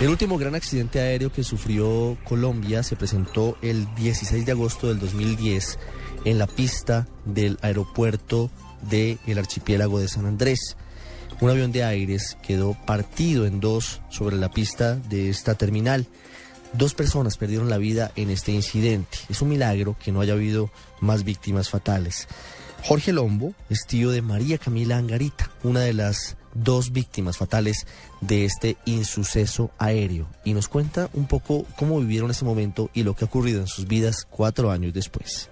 El último gran accidente aéreo que sufrió Colombia se presentó el 16 de agosto del 2010 en la pista del aeropuerto del archipiélago de San Andrés. Un avión de aires quedó partido en dos sobre la pista de esta terminal. Dos personas perdieron la vida en este incidente. Es un milagro que no haya habido más víctimas fatales. Jorge Lombo es tío de María Camila Angarita, una de las dos víctimas fatales de este insuceso aéreo, y nos cuenta un poco cómo vivieron ese momento y lo que ha ocurrido en sus vidas cuatro años después.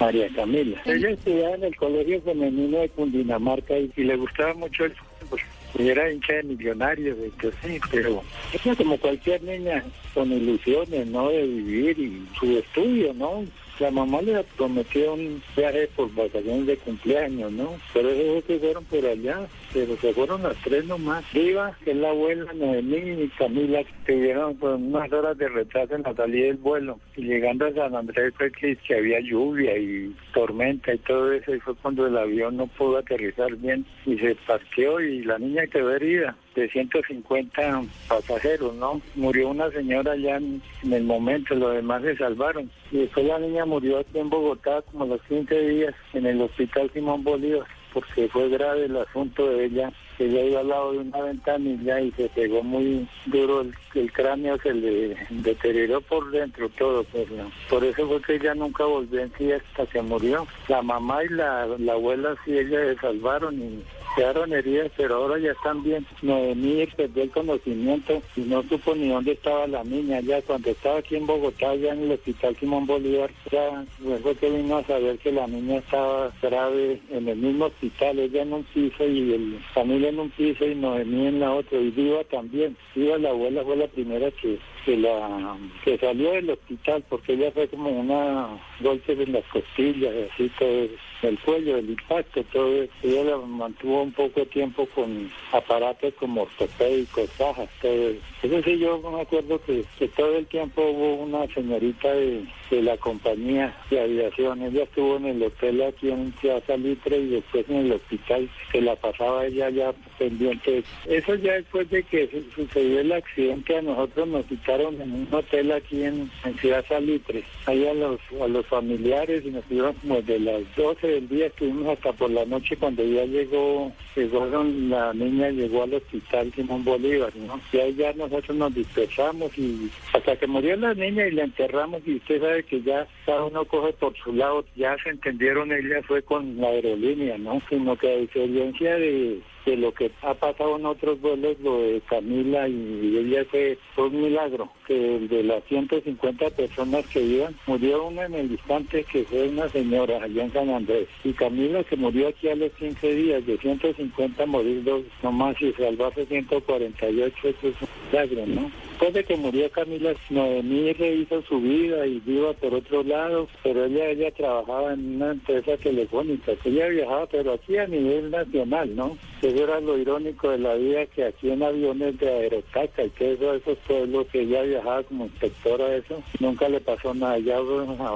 María Camila. Ella estudiaba en el Colegio Femenino de Cundinamarca y, le gustaba mucho el fútbol. Y era hincha de millonarios, de sí, pero ella como cualquier niña con ilusiones, ¿no? De vivir y su estudio, ¿no? La mamá le prometió un viaje por vacaciones de cumpleaños, ¿no? Pero esos que fueron por allá, pero se fueron las tres nomás. Viva, que es la abuela Noemí y Camila, que tuvieron pues, unas horas de retraso en la salida del vuelo. Y llegando a San Andrés fue que, había lluvia y tormenta y todo eso, y fue cuando el avión no pudo aterrizar bien y se parqueó y la niña quedó herida de 150 pasajeros, ¿no? Murió una señora allá en, el momento, los demás se salvaron. Y después la niña murió aquí en Bogotá como los 15 días en el hospital Simón Bolívar porque fue grave el asunto de ella. Ella iba al lado de una ventanilla y se pegó muy duro, el, cráneo se le deterioró por dentro todo. Pues, Por eso fue que ella nunca volvió en sí hasta que murió. La mamá y la, la abuela sí, ella se salvaron y quedaron heridas, pero ahora ya están bien. Noemí perdió el conocimiento y no supo ni dónde estaba la niña. Ya cuando estaba aquí en Bogotá, ya en el hospital Simón Bolívar, ya luego que vino a saber que la niña estaba grave en el mismo hospital, ella en un piso y el familia en un piso y Noemí en la otra, y Viva también. Viva la abuela fue la primera que que la que salió del hospital porque ella fue como una golpe en las costillas así todo el cuello el impacto todo eso. ella la mantuvo un poco de tiempo con aparatos como ortopédicos cajas todo eso sí yo me acuerdo que, que todo el tiempo hubo una señorita de, de la compañía de aviación ella estuvo en el hotel aquí en Ciudad Salitre y después en el hospital que la pasaba ella ya pendiente eso ya después de que sucedió el accidente a nosotros nos quitaron en un hotel aquí en, Ciudad Salitre, ahí a los, a los familiares y nos tuvieron como de las 12 del día, estuvimos hasta por la noche cuando ya llegó, llegaron, la niña llegó al hospital Simón Bolívar, ¿no? Y ahí ya nosotros nos dispersamos y hasta que murió la niña y la enterramos y usted sabe que ya cada uno coge por su lado, ya se entendieron, ella fue con la aerolínea, ¿no? Sino que a diferencia de de lo que ha pasado en otros vuelos, lo de Camila y ella fue, un milagro, que de las 150 personas que iban, murió una en el instante que fue una señora allá en San Andrés. Y Camila que murió aquí a los 15 días, de 150 morir dos nomás y salvarse 148, eso es un milagro, ¿no? Después de que murió Camila, Noemí rehizo su vida y viva por otro lado, pero ella ella trabajaba en una empresa telefónica. Ella viajaba, pero aquí a nivel nacional, ¿no? Eso era lo irónico de la vida, que aquí en aviones de Aerotaca y que eso, esos pueblos que ella viajaba como inspectora, eso, nunca le pasó nada. Ya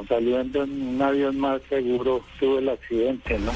saliendo en un avión más seguro tuvo el accidente, ¿no?